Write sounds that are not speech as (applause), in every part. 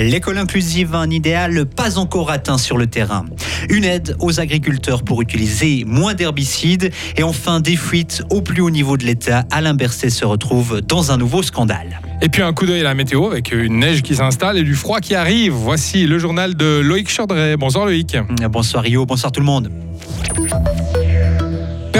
L'école inclusive, un idéal pas encore atteint sur le terrain. Une aide aux agriculteurs pour utiliser moins d'herbicides. Et enfin, des fuites au plus haut niveau de l'État. Alain Berset se retrouve dans un nouveau scandale. Et puis un coup d'œil à la météo avec une neige qui s'installe et du froid qui arrive. Voici le journal de Loïc Chordray. Bonsoir Loïc. Bonsoir Rio, bonsoir tout le monde.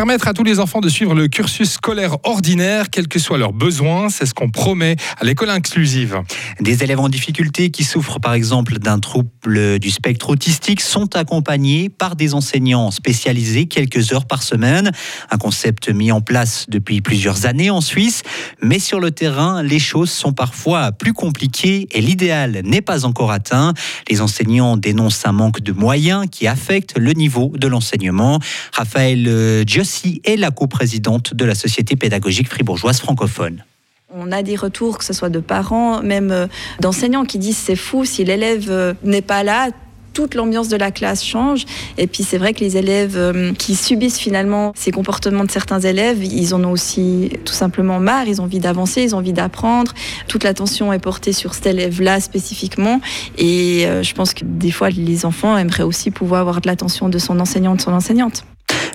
Permettre à tous les enfants de suivre le cursus scolaire ordinaire, quels que soient leurs besoins, c'est ce qu'on promet à l'école inclusive. Des élèves en difficulté qui souffrent par exemple d'un trouble du spectre autistique sont accompagnés par des enseignants spécialisés quelques heures par semaine. Un concept mis en place depuis plusieurs années en Suisse, mais sur le terrain, les choses sont parfois plus compliquées et l'idéal n'est pas encore atteint. Les enseignants dénoncent un manque de moyens qui affecte le niveau de l'enseignement. Raphaël Gios est la coprésidente de la Société pédagogique fribourgeoise francophone. On a des retours, que ce soit de parents, même euh, d'enseignants, qui disent c'est fou, si l'élève euh, n'est pas là, toute l'ambiance de la classe change. Et puis c'est vrai que les élèves euh, qui subissent finalement ces comportements de certains élèves, ils en ont aussi tout simplement marre, ils ont envie d'avancer, ils ont envie d'apprendre. Toute l'attention est portée sur cet élève-là spécifiquement. Et je pense que des fois, les enfants aimeraient aussi pouvoir avoir de l'attention de son enseignant, de son enseignante.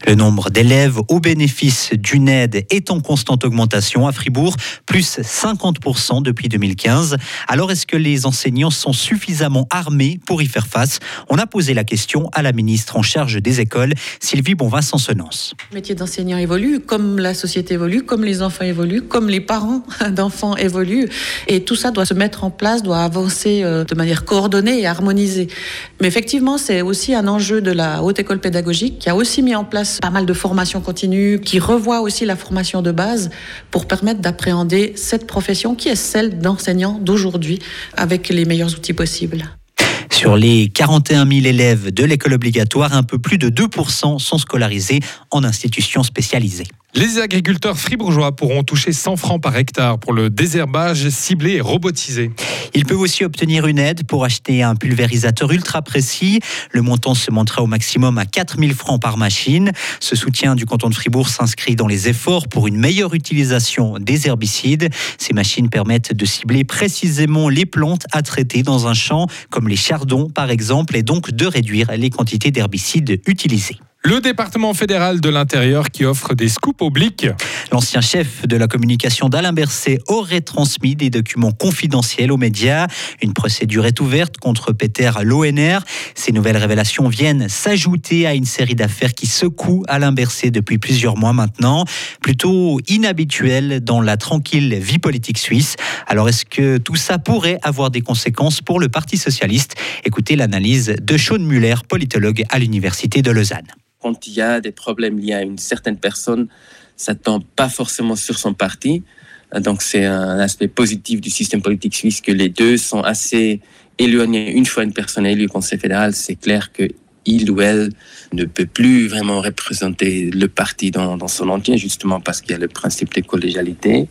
Le nombre d'élèves au bénéfice d'une aide est en constante augmentation à Fribourg, plus 50% depuis 2015. Alors est-ce que les enseignants sont suffisamment armés pour y faire face? On a posé la question à la ministre en charge des écoles, Sylvie Bonvin-Sansonance. Le métier d'enseignant évolue, comme la société évolue, comme les enfants évoluent, comme les parents (laughs) d'enfants évoluent. Et tout ça doit se mettre en place, doit avancer euh, de manière coordonnée et harmonisée. Mais effectivement, c'est aussi un enjeu de la haute école pédagogique qui a aussi mis en place pas mal de formations continues, qui revoit aussi la formation de base pour permettre d'appréhender cette profession qui est celle d'enseignant d'aujourd'hui avec les meilleurs outils possibles. Sur les 41 000 élèves de l'école obligatoire, un peu plus de 2% sont scolarisés en institutions spécialisées. Les agriculteurs fribourgeois pourront toucher 100 francs par hectare pour le désherbage ciblé et robotisé. Ils peuvent aussi obtenir une aide pour acheter un pulvérisateur ultra précis. Le montant se montera au maximum à 4000 francs par machine. Ce soutien du canton de Fribourg s'inscrit dans les efforts pour une meilleure utilisation des herbicides. Ces machines permettent de cibler précisément les plantes à traiter dans un champ, comme les chardons par exemple, et donc de réduire les quantités d'herbicides utilisées. Le département fédéral de l'Intérieur qui offre des scoops obliques. L'ancien chef de la communication d'Alain Berset aurait transmis des documents confidentiels aux médias. Une procédure est ouverte contre Peter l'ONR. Ces nouvelles révélations viennent s'ajouter à une série d'affaires qui secouent Alain Berset depuis plusieurs mois maintenant. Plutôt inhabituel dans la tranquille vie politique suisse. Alors est-ce que tout ça pourrait avoir des conséquences pour le Parti socialiste? Écoutez l'analyse de Sean Muller, politologue à l'Université de Lausanne quand il y a des problèmes liés à une certaine personne, ça tombe pas forcément sur son parti. Donc c'est un aspect positif du système politique suisse que les deux sont assez éloignés. Une fois une personne élue au Conseil fédéral, c'est clair que il ou elle ne peut plus vraiment représenter le parti dans, dans son entier, justement parce qu'il y a le principe de collégialité.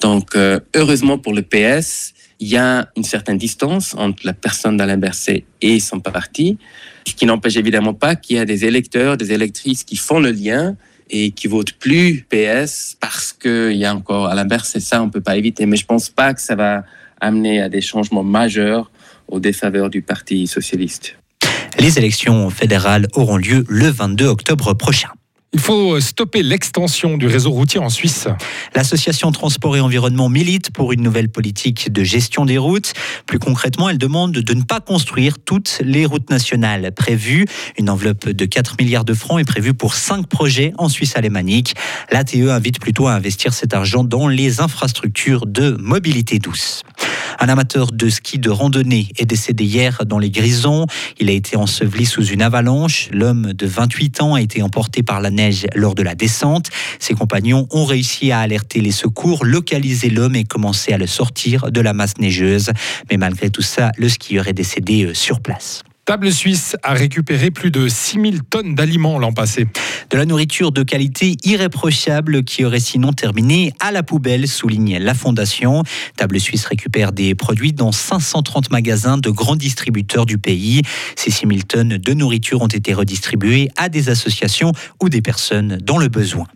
Donc, euh, heureusement pour le PS, il y a une certaine distance entre la personne d'Alain Berset et son parti, ce qui n'empêche évidemment pas qu'il y a des électeurs, des électrices qui font le lien et qui votent plus PS parce qu'il y a encore Alain Berset. Ça, on ne peut pas éviter. Mais je ne pense pas que ça va amener à des changements majeurs au défaveur du Parti socialiste. Les élections fédérales auront lieu le 22 octobre prochain. Il faut stopper l'extension du réseau routier en Suisse. L'association Transport et Environnement milite pour une nouvelle politique de gestion des routes. Plus concrètement, elle demande de ne pas construire toutes les routes nationales prévues. Une enveloppe de 4 milliards de francs est prévue pour 5 projets en Suisse alémanique. L'ATE invite plutôt à investir cet argent dans les infrastructures de mobilité douce. Un amateur de ski de randonnée est décédé hier dans les Grisons. Il a été enseveli sous une avalanche. L'homme de 28 ans a été emporté par la neige lors de la descente. Ses compagnons ont réussi à alerter les secours, localiser l'homme et commencer à le sortir de la masse neigeuse. Mais malgré tout ça, le skieur est décédé euh, sur place. Table Suisse a récupéré plus de 6000 tonnes d'aliments l'an passé. De la nourriture de qualité irréprochable qui aurait sinon terminé à la poubelle, souligne la Fondation. Table Suisse récupère des produits dans 530 magasins de grands distributeurs du pays. Ces 6000 tonnes de nourriture ont été redistribuées à des associations ou des personnes dans le besoin.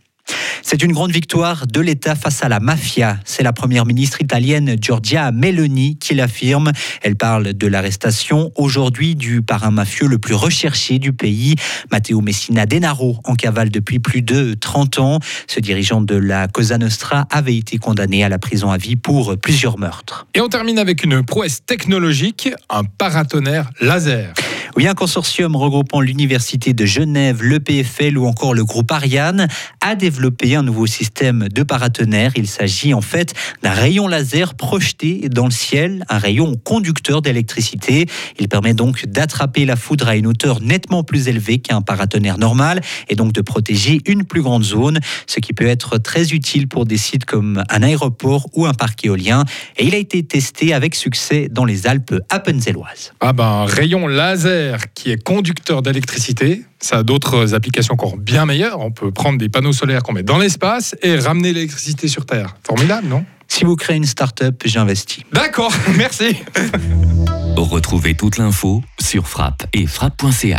C'est une grande victoire de l'État face à la mafia. C'est la première ministre italienne Giorgia Meloni qui l'affirme. Elle parle de l'arrestation aujourd'hui du parrain mafieux le plus recherché du pays, Matteo Messina Denaro, en cavale depuis plus de 30 ans. Ce dirigeant de la Cosa Nostra avait été condamné à la prison à vie pour plusieurs meurtres. Et on termine avec une prouesse technologique, un paratonnerre laser. Oui, un consortium regroupant l'Université de Genève, le PFL ou encore le groupe Ariane a développé un nouveau système de paratonnerre. Il s'agit en fait d'un rayon laser projeté dans le ciel, un rayon conducteur d'électricité. Il permet donc d'attraper la foudre à une hauteur nettement plus élevée qu'un paratonnerre normal et donc de protéger une plus grande zone, ce qui peut être très utile pour des sites comme un aéroport ou un parc éolien. Et il a été testé avec succès dans les Alpes appenzelloises. Ah ben, rayon laser qui est conducteur d'électricité. Ça a d'autres applications encore bien meilleures. On peut prendre des panneaux solaires qu'on met dans l'espace et ramener l'électricité sur Terre. Formidable, non? Si vous créez une start-up, j'investis. D'accord, (laughs) merci. Retrouvez toute l'info sur frappe et frappe.ca.